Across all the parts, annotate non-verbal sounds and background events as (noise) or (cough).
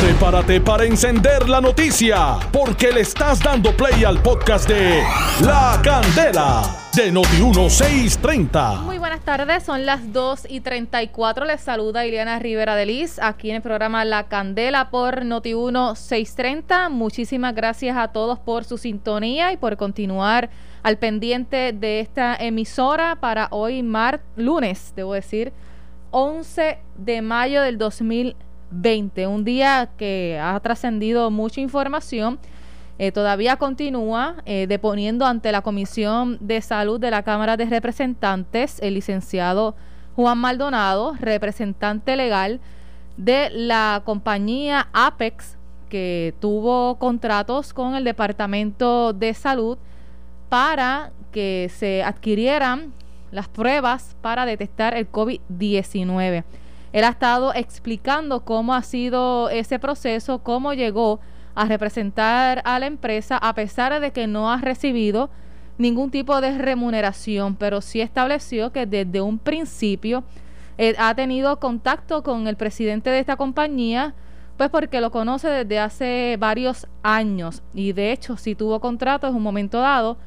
Prepárate para encender la noticia, porque le estás dando play al podcast de La Candela de Noti1630. Muy buenas tardes, son las 2 y 34. Les saluda Ileana Rivera de Liz aquí en el programa La Candela por Noti1630. Muchísimas gracias a todos por su sintonía y por continuar al pendiente de esta emisora para hoy, mar lunes, debo decir, 11 de mayo del 2020 20, un día que ha trascendido mucha información. Eh, todavía continúa eh, deponiendo ante la Comisión de Salud de la Cámara de Representantes el licenciado Juan Maldonado, representante legal de la compañía Apex, que tuvo contratos con el Departamento de Salud para que se adquirieran las pruebas para detectar el COVID-19. Él ha estado explicando cómo ha sido ese proceso, cómo llegó a representar a la empresa a pesar de que no ha recibido ningún tipo de remuneración, pero sí estableció que desde un principio eh, ha tenido contacto con el presidente de esta compañía, pues porque lo conoce desde hace varios años. Y de hecho sí tuvo contrato en un momento dado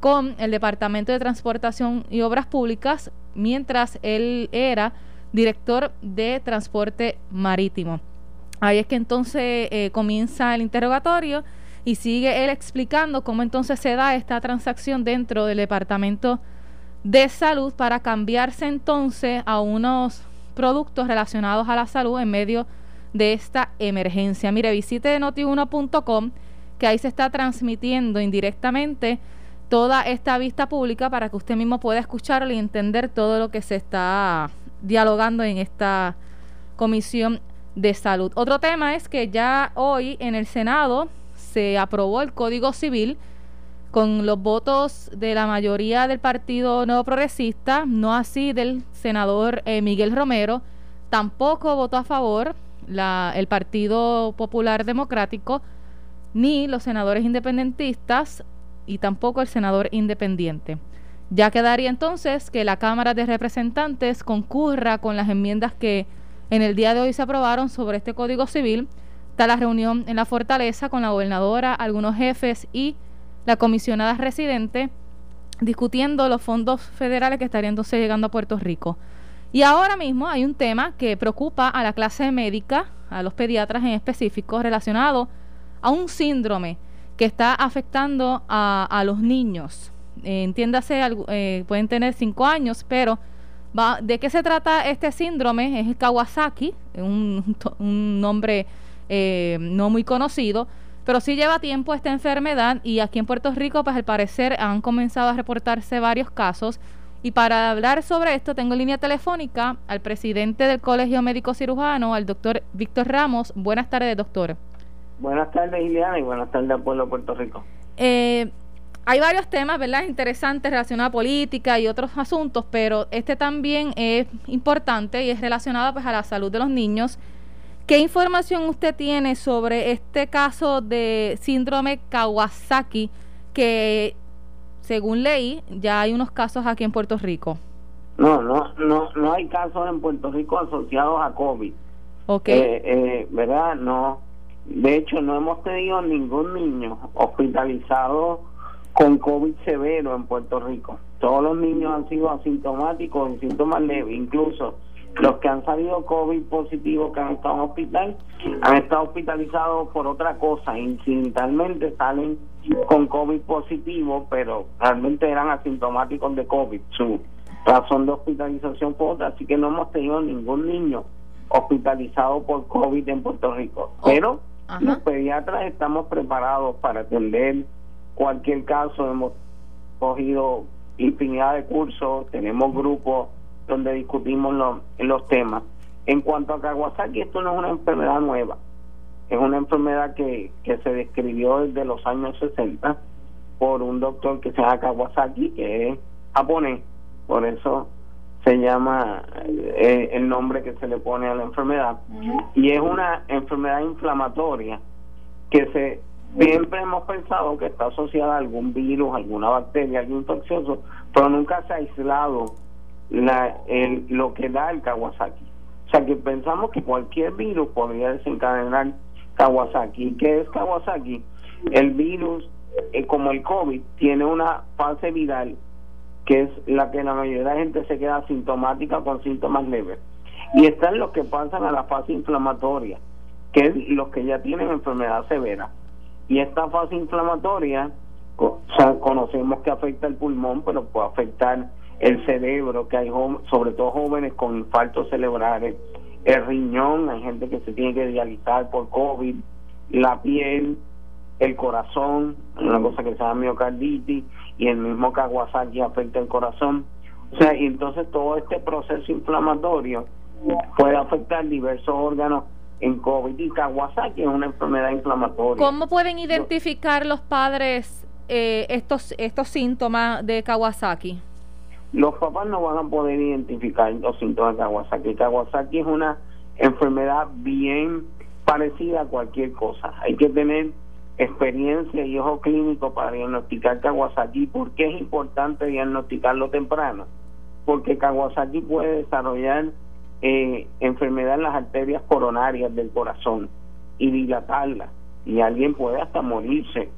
con el Departamento de Transportación y Obras Públicas mientras él era director de transporte marítimo. Ahí es que entonces eh, comienza el interrogatorio y sigue él explicando cómo entonces se da esta transacción dentro del Departamento de Salud para cambiarse entonces a unos productos relacionados a la salud en medio de esta emergencia. Mire, visite notiuno.com que ahí se está transmitiendo indirectamente toda esta vista pública para que usted mismo pueda escucharlo y entender todo lo que se está dialogando en esta comisión de salud. Otro tema es que ya hoy en el Senado se aprobó el Código Civil con los votos de la mayoría del Partido Nuevo Progresista, no así del senador eh, Miguel Romero, tampoco votó a favor el Partido Popular Democrático, ni los senadores independentistas y tampoco el senador independiente. Ya quedaría entonces que la Cámara de Representantes concurra con las enmiendas que en el día de hoy se aprobaron sobre este Código Civil. Está la reunión en la Fortaleza con la gobernadora, algunos jefes y la comisionada residente discutiendo los fondos federales que estarían entonces llegando a Puerto Rico. Y ahora mismo hay un tema que preocupa a la clase médica, a los pediatras en específico, relacionado a un síndrome que está afectando a, a los niños eh, entiéndase, eh, pueden tener cinco años, pero va, ¿de qué se trata este síndrome? Es el Kawasaki, un, un nombre eh, no muy conocido, pero sí lleva tiempo esta enfermedad y aquí en Puerto Rico, pues al parecer han comenzado a reportarse varios casos. Y para hablar sobre esto, tengo en línea telefónica al presidente del Colegio Médico Cirujano, al doctor Víctor Ramos. Buenas tardes, doctor. Buenas tardes, Ileana, y buenas tardes al pueblo de Puerto Rico. Eh, hay varios temas, ¿verdad? Interesantes relacionados a política y otros asuntos, pero este también es importante y es relacionado pues a la salud de los niños. ¿Qué información usted tiene sobre este caso de síndrome Kawasaki que según leí ya hay unos casos aquí en Puerto Rico? No, no, no, no hay casos en Puerto Rico asociados a COVID. Ok. Eh, eh, ¿Verdad? No. De hecho, no hemos tenido ningún niño hospitalizado con COVID severo en Puerto Rico. Todos los niños han sido asintomáticos, en síntomas leves, incluso los que han salido COVID positivos que han estado en hospital, han estado hospitalizados por otra cosa, incidentalmente salen con COVID positivo, pero realmente eran asintomáticos de COVID. Su razón de hospitalización fue otra, así que no hemos tenido ningún niño hospitalizado por COVID en Puerto Rico. Oh, pero los pediatras estamos preparados para atender cualquier caso hemos cogido infinidad de cursos, tenemos grupos donde discutimos los, los temas. En cuanto a Kawasaki, esto no es una enfermedad nueva, es una enfermedad que, que se describió desde los años 60 por un doctor que se llama Kawasaki, que es japonés, por eso se llama eh, el nombre que se le pone a la enfermedad, y es una enfermedad inflamatoria que se Siempre hemos pensado que está asociada a algún virus, alguna bacteria, algo infeccioso, pero nunca se ha aislado la, el, lo que da el Kawasaki. O sea que pensamos que cualquier virus podría desencadenar Kawasaki. ¿Qué es Kawasaki? El virus, eh, como el COVID, tiene una fase viral que es la que la mayoría de la gente se queda asintomática con síntomas leves. Y están los que pasan a la fase inflamatoria, que es los que ya tienen enfermedad severa. Y esta fase inflamatoria, o sea, conocemos que afecta el pulmón, pero puede afectar el cerebro, que hay sobre todo jóvenes con infartos cerebrales, el riñón, hay gente que se tiene que dializar por COVID, la piel, el corazón, una cosa que se llama miocarditis, y el mismo Kawasaki afecta el corazón. O sea, y entonces todo este proceso inflamatorio puede afectar diversos órganos en COVID y Kawasaki es una enfermedad inflamatoria. ¿Cómo pueden identificar los padres eh, estos, estos síntomas de Kawasaki? Los papás no van a poder identificar los síntomas de Kawasaki. Kawasaki es una enfermedad bien parecida a cualquier cosa. Hay que tener experiencia y ojo clínico para diagnosticar Kawasaki. ¿Por qué es importante diagnosticarlo temprano? Porque Kawasaki puede desarrollar eh, enfermedad en las arterias coronarias del corazón y dilatarla. Y alguien puede hasta morirse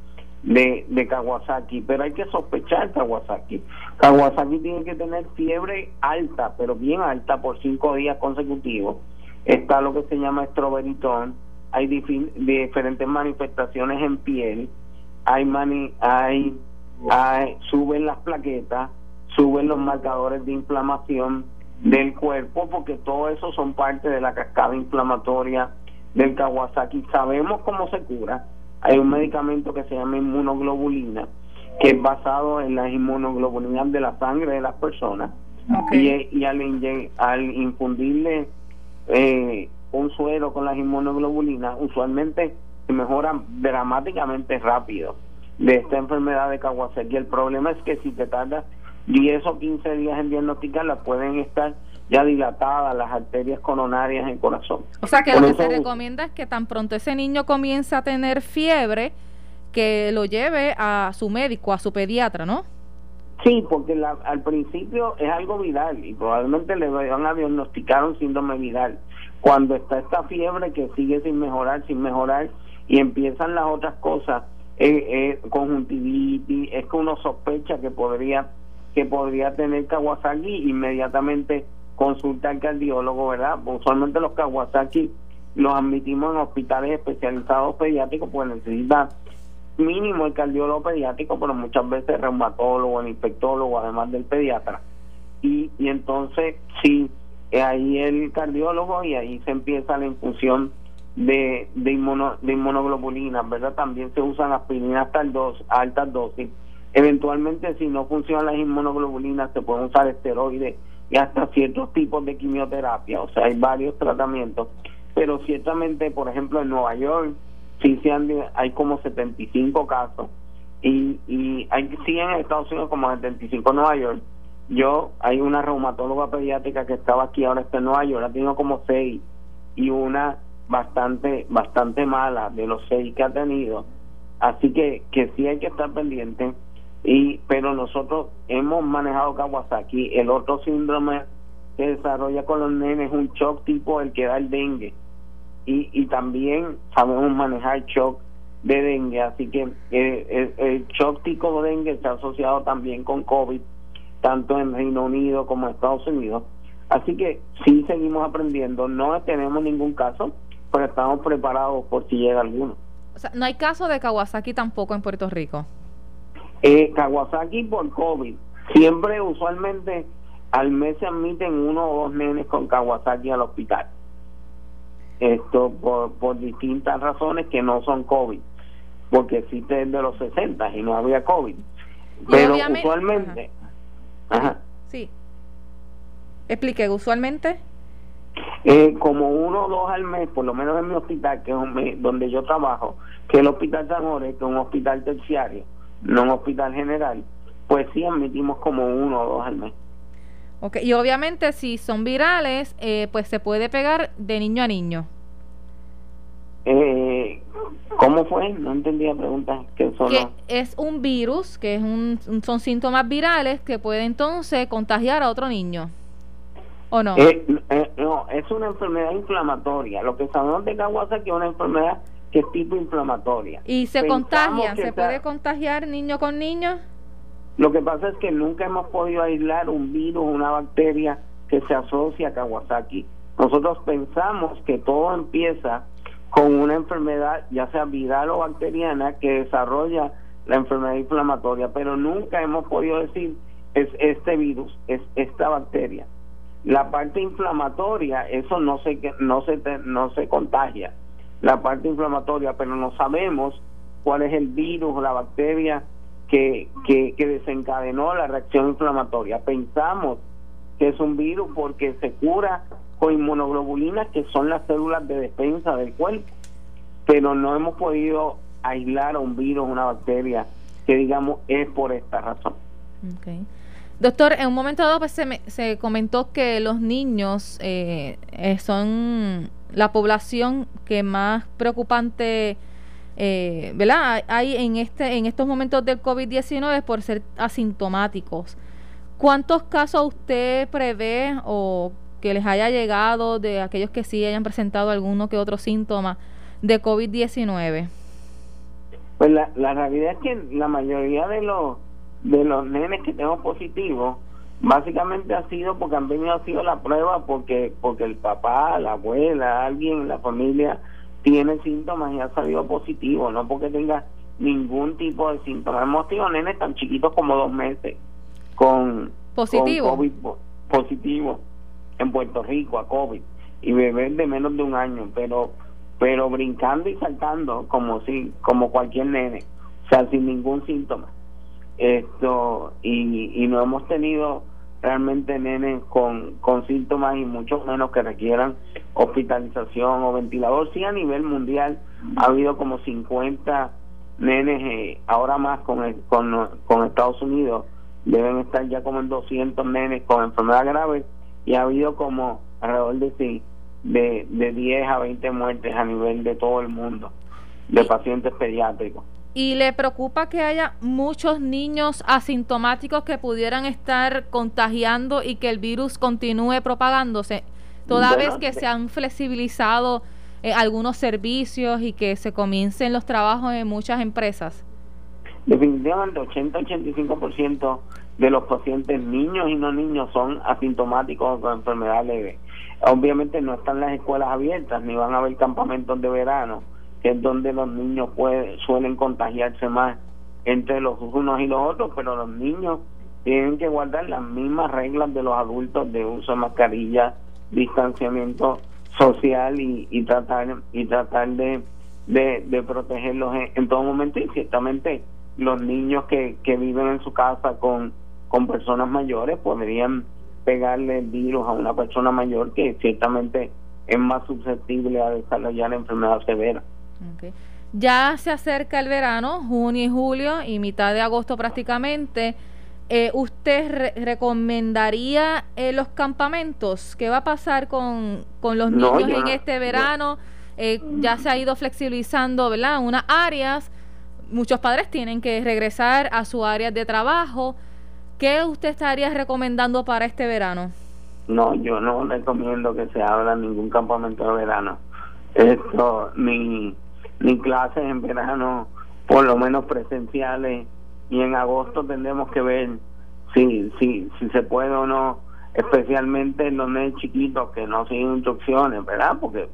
de, de Kawasaki, pero hay que sospechar Kawasaki. Kawasaki tiene que tener fiebre alta, pero bien alta por cinco días consecutivos. Está lo que se llama estroberitón, hay diferentes manifestaciones en piel, hay, mani hay, hay suben las plaquetas, suben los marcadores de inflamación del cuerpo, porque todo eso son parte de la cascada inflamatoria del Kawasaki. Sabemos cómo se cura, hay un medicamento que se llama inmunoglobulina, que es basado en las inmunoglobulinas de la sangre de las personas. Y, y al, al infundirle eh, un suero con las inmunoglobulinas, usualmente se mejora dramáticamente rápido de esta enfermedad de Kawasaki. El problema es que si te tardas 10 o 15 días en diagnosticarla, pueden estar ya dilatadas las arterias coronarias en el corazón. O sea que lo que se recomienda es que tan pronto ese niño comience a tener fiebre, que lo lleve a su médico, a su pediatra, ¿no? Sí, porque al principio es algo viral y probablemente le van a diagnosticar un síndrome viral. Cuando está esta fiebre que sigue sin mejorar, sin mejorar, y empiezan las otras cosas, eh, eh, conjuntivitis, es que uno sospecha que podría que podría tener Kawasaki, inmediatamente consulta al cardiólogo, ¿verdad? Usualmente los Kawasaki los admitimos en hospitales especializados pediátricos, pues necesita mínimo el cardiólogo pediátrico, pero muchas veces el reumatólogo, el infectólogo, además del pediatra. Y, y entonces, sí, ahí el cardiólogo y ahí se empieza la infusión de, de, inmuno, de inmunoglobulinas, ¿verdad? También se usan aspirinas altas dosis. Eventualmente, si no funcionan las inmunoglobulinas, se pueden usar esteroides y hasta ciertos tipos de quimioterapia, o sea, hay varios tratamientos, pero ciertamente, por ejemplo, en Nueva York, sí se han, hay como 75 casos. Y, y hay sí en Estados Unidos como 75 en Nueva York. Yo, hay una reumatóloga pediátrica que estaba aquí, ahora está en Nueva York, ha tenido como seis. Y una bastante bastante mala de los seis que ha tenido. Así que, que sí hay que estar pendiente y pero nosotros hemos manejado Kawasaki. El otro síndrome que desarrolla con los nenes es un shock tipo el que da el dengue. Y, y también sabemos manejar shock de dengue. Así que eh, el, shock tipo de dengue está asociado también con COVID tanto en Reino Unido como en Estados Unidos. Así que sí seguimos aprendiendo. No tenemos ningún caso pero estamos preparados por si llega alguno. O sea, no hay caso de Kawasaki tampoco en Puerto Rico eh, Kawasaki por COVID. Siempre, usualmente, al mes se admiten uno o dos nenes con Kawasaki al hospital. Esto por, por distintas razones que no son COVID. Porque existe desde los 60 y no había COVID. Pero usualmente. Ajá. Sí. Explique, usualmente. Eh, como uno o dos al mes, por lo menos en mi hospital, que es un donde yo trabajo, que es el Hospital San Jorge, que es un hospital terciario no en hospital general, pues sí admitimos como uno o dos al mes. Ok, y obviamente si son virales, eh, pues se puede pegar de niño a niño. Eh, ¿Cómo fue? No entendí la pregunta. Que, es un virus, que es un, son síntomas virales que puede entonces contagiar a otro niño. ¿O no? Eh, eh, no, es una enfermedad inflamatoria. Lo que sabemos de Kawasaki es una enfermedad que es tipo inflamatoria. ¿Y se contagia? ¿Se puede contagiar niño con niño? Lo que pasa es que nunca hemos podido aislar un virus, una bacteria que se asocia a Kawasaki. Nosotros pensamos que todo empieza con una enfermedad, ya sea viral o bacteriana, que desarrolla la enfermedad inflamatoria, pero nunca hemos podido decir es este virus, es esta bacteria. La parte inflamatoria, eso no se no se no se contagia. La parte inflamatoria, pero no sabemos cuál es el virus o la bacteria que, que, desencadenó la reacción inflamatoria. Pensamos que es un virus porque se cura con inmunoglobulinas que son las células de defensa del cuerpo, pero no hemos podido aislar a un virus, una bacteria que digamos es por esta razón. Doctor, en un momento dado pues, se, se comentó que los niños eh, eh, son la población que más preocupante eh, ¿verdad? hay en este en estos momentos del COVID-19 por ser asintomáticos. ¿Cuántos casos usted prevé o que les haya llegado de aquellos que sí hayan presentado alguno que otro síntoma de COVID-19? Pues la, la realidad es que la mayoría de los de los nenes que tengo positivos básicamente ha sido porque han venido ha sido la prueba porque porque el papá, la abuela, alguien en la familia tiene síntomas y ha salido positivo, no porque tenga ningún tipo de síntomas. Hemos tenido nenes tan chiquitos como dos meses con positivo, COVID positivo en Puerto Rico a COVID y bebés de menos de un año, pero pero brincando y saltando como si como cualquier nene, o sea, sin ningún síntoma. Esto y, y no hemos tenido realmente nenes con, con síntomas y mucho menos que requieran hospitalización o ventilador. Sí, a nivel mundial ha habido como 50 nenes, eh, ahora más con, con, con Estados Unidos, deben estar ya como en 200 nenes con enfermedad grave y ha habido como alrededor de sí, de, de 10 a 20 muertes a nivel de todo el mundo de pacientes pediátricos. ¿Y le preocupa que haya muchos niños asintomáticos que pudieran estar contagiando y que el virus continúe propagándose? Toda vez que se han flexibilizado eh, algunos servicios y que se comiencen los trabajos en muchas empresas. Definitivamente 80-85% de los pacientes niños y no niños son asintomáticos con enfermedad leve. Obviamente no están las escuelas abiertas ni van a haber campamentos de verano que es donde los niños suelen contagiarse más entre los unos y los otros, pero los niños tienen que guardar las mismas reglas de los adultos de uso de mascarilla, distanciamiento social y, y tratar y tratar de, de, protegerlos en, todo momento y ciertamente los niños que, que viven en su casa con, con personas mayores podrían pegarle el virus a una persona mayor que ciertamente es más susceptible a desarrollar enfermedad severa. Ya se acerca el verano, junio y julio y mitad de agosto prácticamente. Eh, ¿Usted recomendaría eh, los campamentos? ¿Qué va a pasar con, con los niños en este verano? Eh, ya se ha ido flexibilizando, ¿verdad? Unas áreas. Muchos padres tienen que regresar a su área de trabajo. ¿Qué usted estaría recomendando para este verano? No, yo no recomiendo que se abra ningún campamento de verano. Esto, ni ni clases en verano, por lo menos presenciales, y en agosto tendremos que ver si, si, si se puede o no, especialmente en los niños chiquitos que no siguen instrucciones, ¿verdad? Porque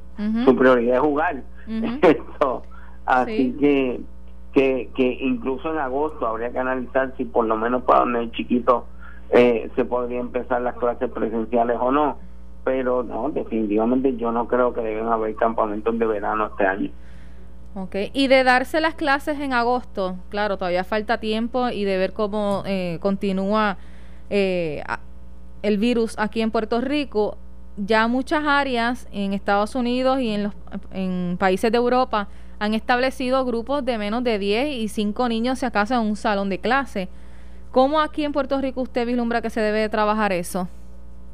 su prioridad es jugar. (laughs) Esto, así que, que, que incluso en agosto habría que analizar si por lo menos para los niños chiquitos eh, se podría empezar las clases presenciales o no. Pero no, definitivamente yo no creo que deben haber campamentos de verano este año. Ok, y de darse las clases en agosto, claro, todavía falta tiempo y de ver cómo eh, continúa eh, el virus aquí en Puerto Rico. Ya muchas áreas en Estados Unidos y en, los, en países de Europa han establecido grupos de menos de 10 y 5 niños si acaso en un salón de clase. ¿Cómo aquí en Puerto Rico usted vislumbra que se debe trabajar eso?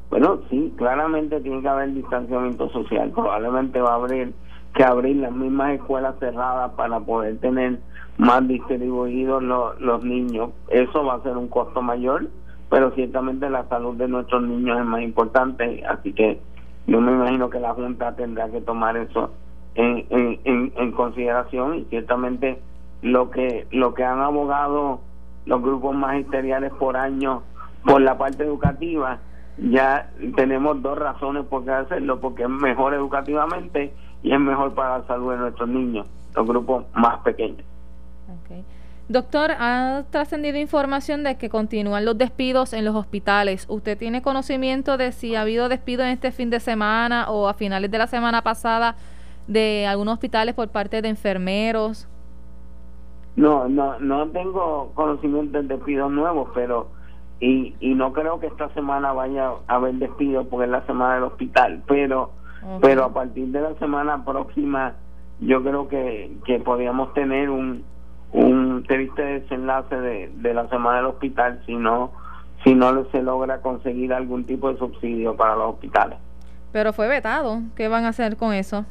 Bueno, sí, claramente tiene que haber distanciamiento social. Probablemente va a abrir que abrir las mismas escuelas cerradas para poder tener más distribuidos los, los niños. Eso va a ser un costo mayor, pero ciertamente la salud de nuestros niños es más importante, así que yo me imagino que la Junta tendrá que tomar eso en, en, en, consideración y ciertamente lo que lo que han abogado los grupos magisteriales por año por la parte educativa ya tenemos dos razones por qué hacerlo porque es mejor educativamente y es mejor para la salud de nuestros niños los grupos más pequeños Doctor, ha trascendido información de que continúan los despidos en los hospitales. ¿Usted tiene conocimiento de si ha habido despidos en este fin de semana o a finales de la semana pasada de algunos hospitales por parte de enfermeros? No, no, no tengo conocimiento de despidos nuevos, pero y, y no creo que esta semana vaya a haber despidos porque es la semana del hospital, pero pero a partir de la semana próxima yo creo que, que podríamos tener un un triste desenlace de, de la semana del hospital si no si no se logra conseguir algún tipo de subsidio para los hospitales. Pero fue vetado. ¿Qué van a hacer con eso?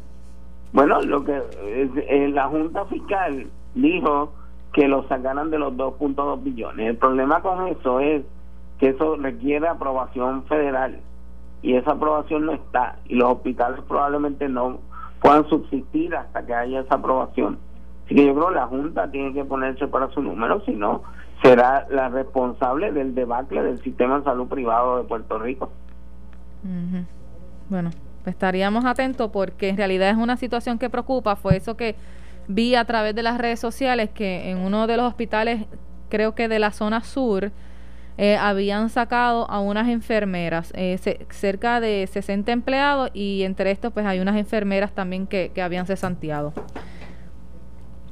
Bueno, lo que eh, la Junta Fiscal dijo que lo sacaran de los 2.2 billones. El problema con eso es que eso requiere aprobación federal y esa aprobación no está y los hospitales probablemente no puedan subsistir hasta que haya esa aprobación. Así que yo creo que la Junta tiene que ponerse para su número, si no, será la responsable del debacle del sistema de salud privado de Puerto Rico. Bueno, estaríamos atentos porque en realidad es una situación que preocupa. Fue eso que vi a través de las redes sociales que en uno de los hospitales, creo que de la zona sur, eh, habían sacado a unas enfermeras, eh, cerca de 60 empleados y entre estos pues hay unas enfermeras también que, que habían cesanteado.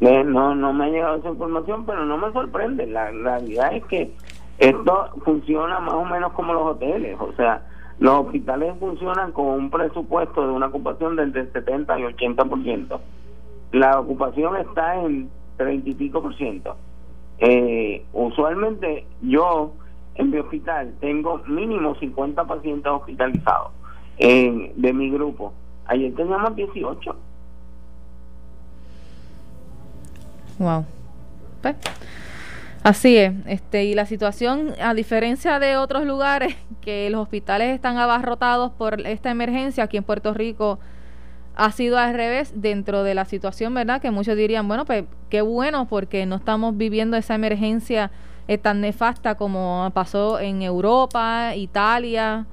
No, no me ha llegado esa información, pero no me sorprende. La, realidad es que esto funciona más o menos como los hoteles. O sea, los hospitales funcionan con un presupuesto de una ocupación del 70 y 80%. La ocupación está en 30 y pico por ciento. Eh, usualmente yo en mi hospital tengo mínimo 50 pacientes hospitalizados de mi grupo. Ayer teníamos 18 Wow. Pues, así es. Este, y la situación, a diferencia de otros lugares, (laughs) que los hospitales están abarrotados por esta emergencia, aquí en Puerto Rico ha sido al revés dentro de la situación, ¿verdad? Que muchos dirían, bueno, pues qué bueno porque no estamos viviendo esa emergencia eh, tan nefasta como pasó en Europa, Italia.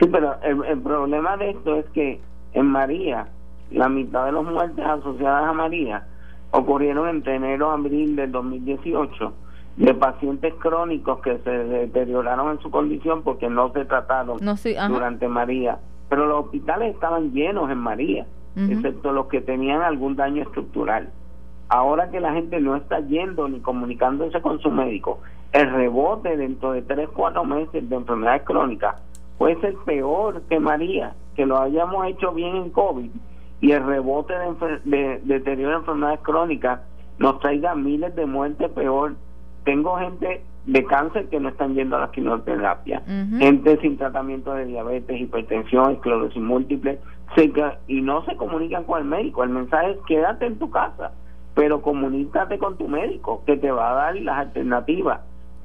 Sí, pero el, el problema de esto es que en María, la mitad de las muertes asociadas a María ocurrieron entre enero a abril del 2018 de pacientes crónicos que se deterioraron en su condición porque no se trataron durante María. Pero los hospitales estaban llenos en María, excepto los que tenían algún daño estructural. Ahora que la gente no está yendo ni comunicándose con su médico, el rebote dentro de 3, 4 meses de enfermedades crónicas puede ser peor que María, que lo hayamos hecho bien en COVID y el rebote de, de, deterioro de enfermedades crónicas nos traiga miles de muertes peor. Tengo gente de cáncer que no están yendo a la quimioterapia, gente sin tratamiento de diabetes, hipertensión, esclerosis múltiple, y no se comunican con el médico. El mensaje es quédate en tu casa, pero comunícate con tu médico, que te va a dar las alternativas.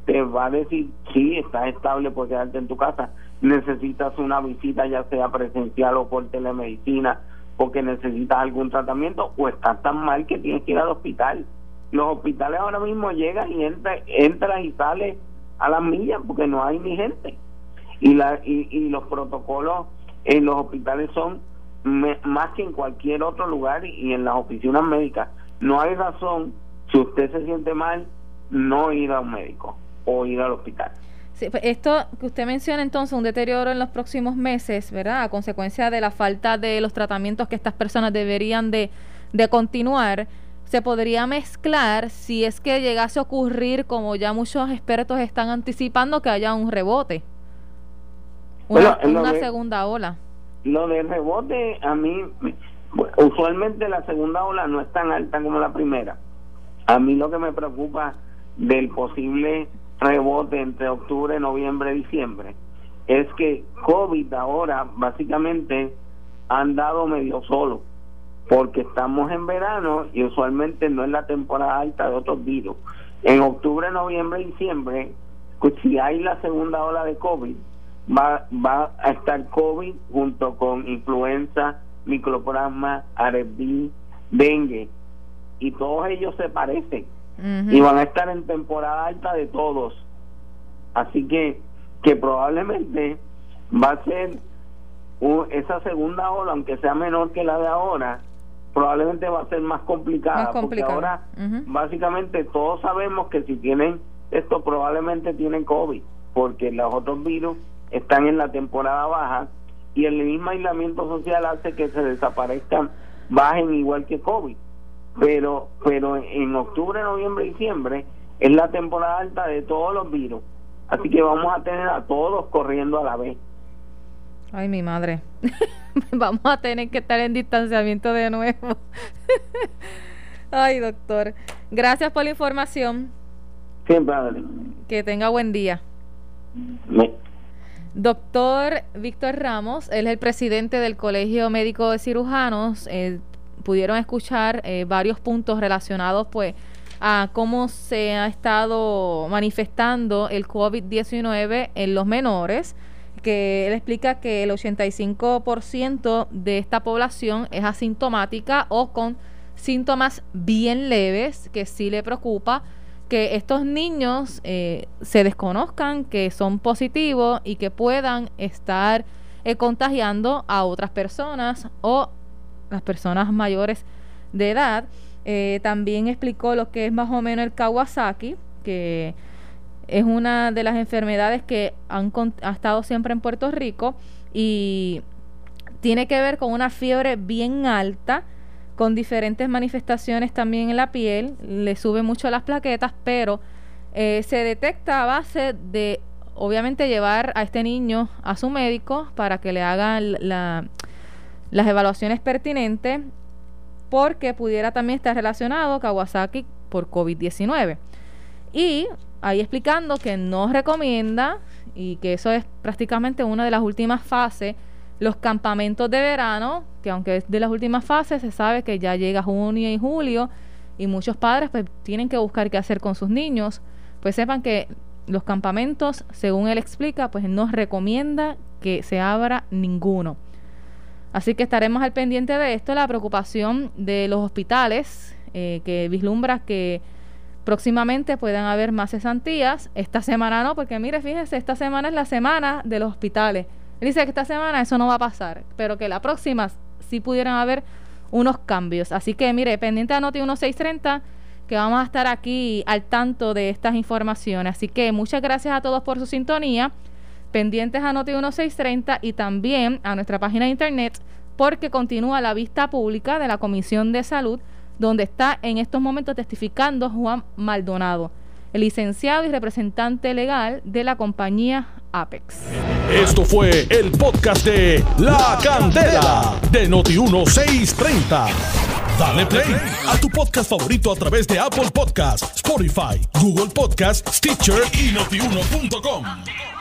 Te va a decir, sí, estás estable por quedarte en tu casa, necesitas una visita ya sea presencial o por telemedicina, porque necesitas algún tratamiento o estás tan mal que tienes que ir al hospital. Los hospitales ahora mismo llegan y entra, entras y sales a las millas porque no hay ni gente. Y, la, y, los protocolos en los hospitales son más que en cualquier otro lugar y en las oficinas médicas. No hay razón, si usted se siente mal, no ir a un médico o ir al hospital. Pues, esto que usted menciona entonces, un deterioro en los próximos meses, ¿verdad? A consecuencia de la falta de los tratamientos que estas personas deberían de, continuar, se podría mezclar si es que llegase a ocurrir, como ya muchos expertos están anticipando, que haya un rebote, una, una segunda ola. Lo de rebote, a mí, usualmente la segunda ola no es tan alta como la primera. A mí lo que me preocupa del posible rebote entre octubre, noviembre, diciembre, es que COVID ahora básicamente han dado medio solo, porque estamos en verano y usualmente no es la temporada alta de otros virus. En octubre, noviembre, diciembre, pues si hay la segunda ola de COVID, va, va a estar COVID junto con influenza, microplasma, RSV, dengue, y todos ellos se parecen. Y van a estar en temporada alta de todos. Así que, que probablemente va a ser esa segunda ola, aunque sea menor que la de ahora, probablemente va a ser más complicada, porque ahora básicamente todos sabemos que si tienen esto probablemente tienen COVID, porque los otros virus están en la temporada baja y el mismo aislamiento social hace que se desaparezcan, bajen igual que COVID. Pero, pero en octubre, noviembre y diciembre es la temporada alta de todos los virus. Así que vamos a tener a todos corriendo a la vez. Ay, mi madre. (laughs) vamos a tener que estar en distanciamiento de nuevo. (laughs) Ay, doctor. Gracias por la información. Siempre, Que tenga buen día. Doctor Víctor Ramos, él es el presidente del Colegio Médico de Cirujanos. Eh, pudieron escuchar eh, varios puntos relacionados pues a cómo se ha estado manifestando el COVID-19 en los menores, que él explica que el 85% de esta población es asintomática o con síntomas bien leves, que sí le preocupa que estos niños eh, se desconozcan que son positivos y que puedan estar eh, contagiando a otras personas o las personas mayores de edad. Eh, también explicó lo que es más o menos el Kawasaki, que es una de las enfermedades que han ha estado siempre en Puerto Rico y tiene que ver con una fiebre bien alta con diferentes manifestaciones también en la piel, le sube mucho las plaquetas, pero eh, se detecta a base de, obviamente, llevar a este niño a su médico para que le hagan las evaluaciones pertinentes, porque pudiera también estar relacionado Kawasaki por COVID-19. Y ahí explicando que no recomienda, y que eso es prácticamente una de las últimas fases, los campamentos de verano, que aunque es de las últimas fases, se sabe que ya llega junio y julio y muchos padres pues tienen que buscar qué hacer con sus niños, pues sepan que los campamentos, según él explica, pues no recomienda que se abra ninguno. Así que estaremos al pendiente de esto, la preocupación de los hospitales, eh, que vislumbra que próximamente puedan haber más cesantías. Esta semana no, porque mire, fíjese, esta semana es la semana de los hospitales dice que esta semana eso no va a pasar, pero que la próxima sí pudieran haber unos cambios. Así que mire, pendiente a Noti 1630 que vamos a estar aquí al tanto de estas informaciones. Así que muchas gracias a todos por su sintonía. Pendientes a Noti 1630 y también a nuestra página de internet porque continúa la vista pública de la Comisión de Salud donde está en estos momentos testificando Juan Maldonado el licenciado y representante legal de la compañía Apex. Esto fue el podcast de La Candela de Noti1630. Dale play a tu podcast favorito a través de Apple Podcasts, Spotify, Google Podcasts, Stitcher y notiuno.com.